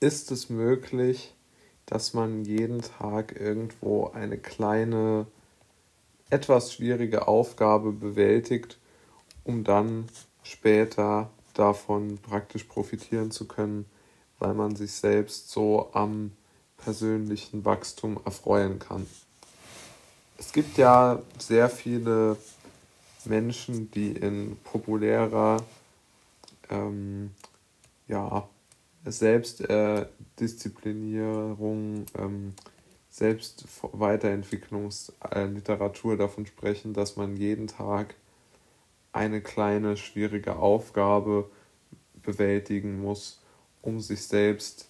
ist es möglich, dass man jeden Tag irgendwo eine kleine, etwas schwierige Aufgabe bewältigt, um dann später davon praktisch profitieren zu können, weil man sich selbst so am persönlichen Wachstum erfreuen kann. Es gibt ja sehr viele Menschen, die in populärer ähm, ja, Selbstdisziplinierung, äh, ähm, Selbstweiterentwicklungsliteratur davon sprechen, dass man jeden Tag eine kleine schwierige Aufgabe bewältigen muss, um sich selbst,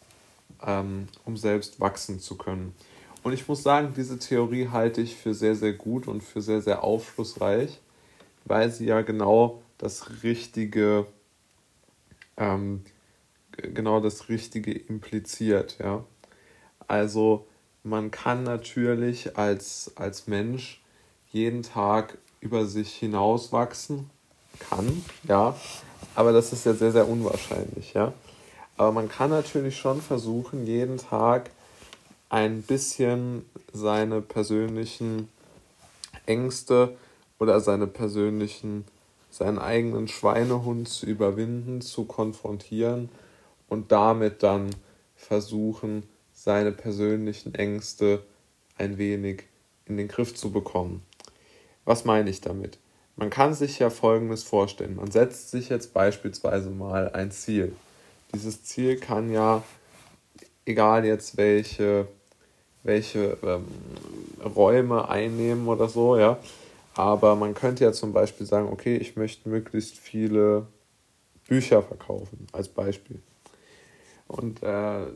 ähm, um selbst wachsen zu können. Und ich muss sagen, diese Theorie halte ich für sehr, sehr gut und für sehr, sehr aufschlussreich, weil sie ja genau das Richtige, ähm, genau das Richtige impliziert, ja. Also man kann natürlich als, als Mensch jeden Tag über sich hinauswachsen, kann, ja, aber das ist ja sehr, sehr unwahrscheinlich, ja. Aber man kann natürlich schon versuchen, jeden Tag ein bisschen seine persönlichen Ängste oder seine persönlichen, seinen eigenen Schweinehund zu überwinden, zu konfrontieren und damit dann versuchen, seine persönlichen Ängste ein wenig in den Griff zu bekommen. Was meine ich damit? Man kann sich ja Folgendes vorstellen. Man setzt sich jetzt beispielsweise mal ein Ziel. Dieses Ziel kann ja, egal jetzt welche, welche ähm, Räume einnehmen oder so, ja, aber man könnte ja zum Beispiel sagen, okay, ich möchte möglichst viele Bücher verkaufen, als Beispiel. Und äh,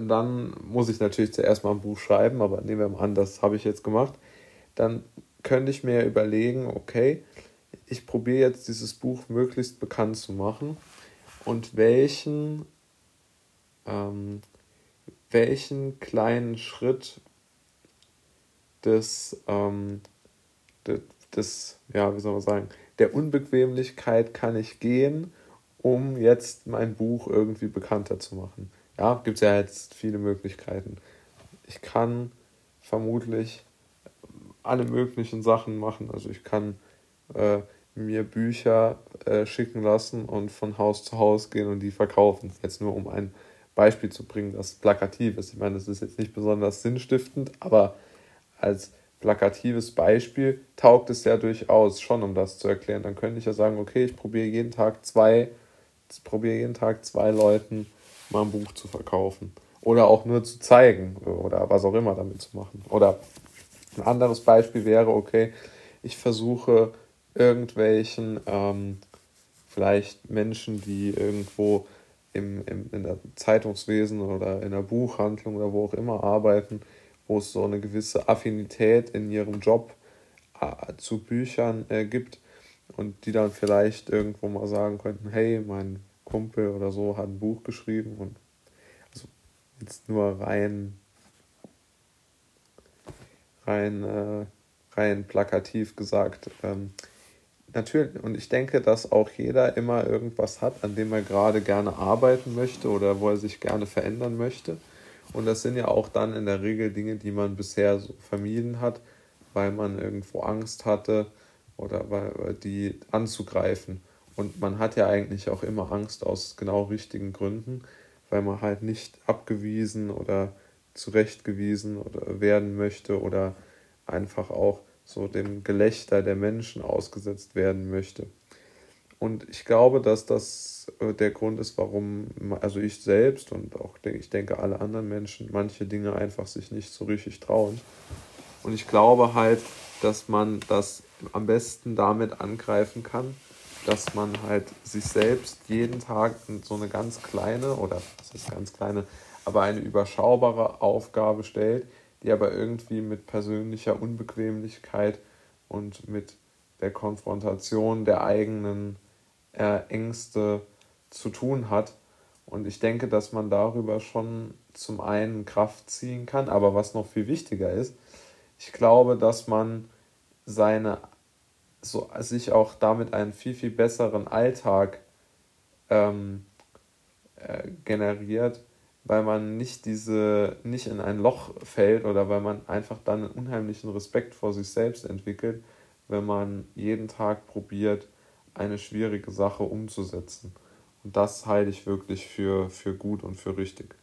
dann muss ich natürlich zuerst mal ein Buch schreiben, aber nehmen wir mal an, das habe ich jetzt gemacht. Dann könnte ich mir überlegen, okay, ich probiere jetzt dieses Buch möglichst bekannt zu machen und welchen, ähm, welchen kleinen Schritt des, ähm, des, des, ja, wie soll man sagen, der Unbequemlichkeit kann ich gehen, um jetzt mein Buch irgendwie bekannter zu machen. Ja, gibt es ja jetzt viele Möglichkeiten. Ich kann vermutlich alle möglichen Sachen machen. Also ich kann äh, mir Bücher äh, schicken lassen und von Haus zu Haus gehen und die verkaufen. Jetzt nur um ein Beispiel zu bringen, das plakativ ist. Ich meine, das ist jetzt nicht besonders sinnstiftend, aber als plakatives Beispiel taugt es ja durchaus schon, um das zu erklären. Dann könnte ich ja sagen, okay, ich probiere jeden Tag zwei, probiere jeden Tag zwei Leuten mal ein Buch zu verkaufen. Oder auch nur zu zeigen oder was auch immer damit zu machen. Oder ein anderes Beispiel wäre, okay, ich versuche irgendwelchen ähm, vielleicht Menschen, die irgendwo im, im, in der Zeitungswesen oder in der Buchhandlung oder wo auch immer arbeiten, wo es so eine gewisse Affinität in ihrem Job äh, zu Büchern äh, gibt und die dann vielleicht irgendwo mal sagen könnten, hey, mein Kumpel oder so hat ein Buch geschrieben und also jetzt nur rein rein, äh, rein plakativ gesagt. Ähm, natürlich, und ich denke, dass auch jeder immer irgendwas hat, an dem er gerade gerne arbeiten möchte oder wo er sich gerne verändern möchte. Und das sind ja auch dann in der Regel Dinge, die man bisher so vermieden hat, weil man irgendwo Angst hatte oder die anzugreifen. Und man hat ja eigentlich auch immer Angst aus genau richtigen Gründen, weil man halt nicht abgewiesen oder zurechtgewiesen oder werden möchte oder einfach auch so dem Gelächter der Menschen ausgesetzt werden möchte. Und ich glaube, dass das äh, der Grund ist, warum, also ich selbst und auch, ich denke, alle anderen Menschen manche Dinge einfach sich nicht so richtig trauen. Und ich glaube halt, dass man das am besten damit angreifen kann, dass man halt sich selbst jeden Tag so eine ganz kleine, oder das ist ganz kleine, aber eine überschaubare Aufgabe stellt, die aber irgendwie mit persönlicher Unbequemlichkeit und mit der Konfrontation der eigenen äh, Ängste zu tun hat. Und ich denke, dass man darüber schon zum einen Kraft ziehen kann, aber was noch viel wichtiger ist, ich glaube, dass man seine so sich auch damit einen viel, viel besseren Alltag ähm, äh, generiert, weil man nicht diese, nicht in ein Loch fällt oder weil man einfach dann einen unheimlichen Respekt vor sich selbst entwickelt, wenn man jeden Tag probiert, eine schwierige Sache umzusetzen. Und das halte ich wirklich für, für gut und für richtig.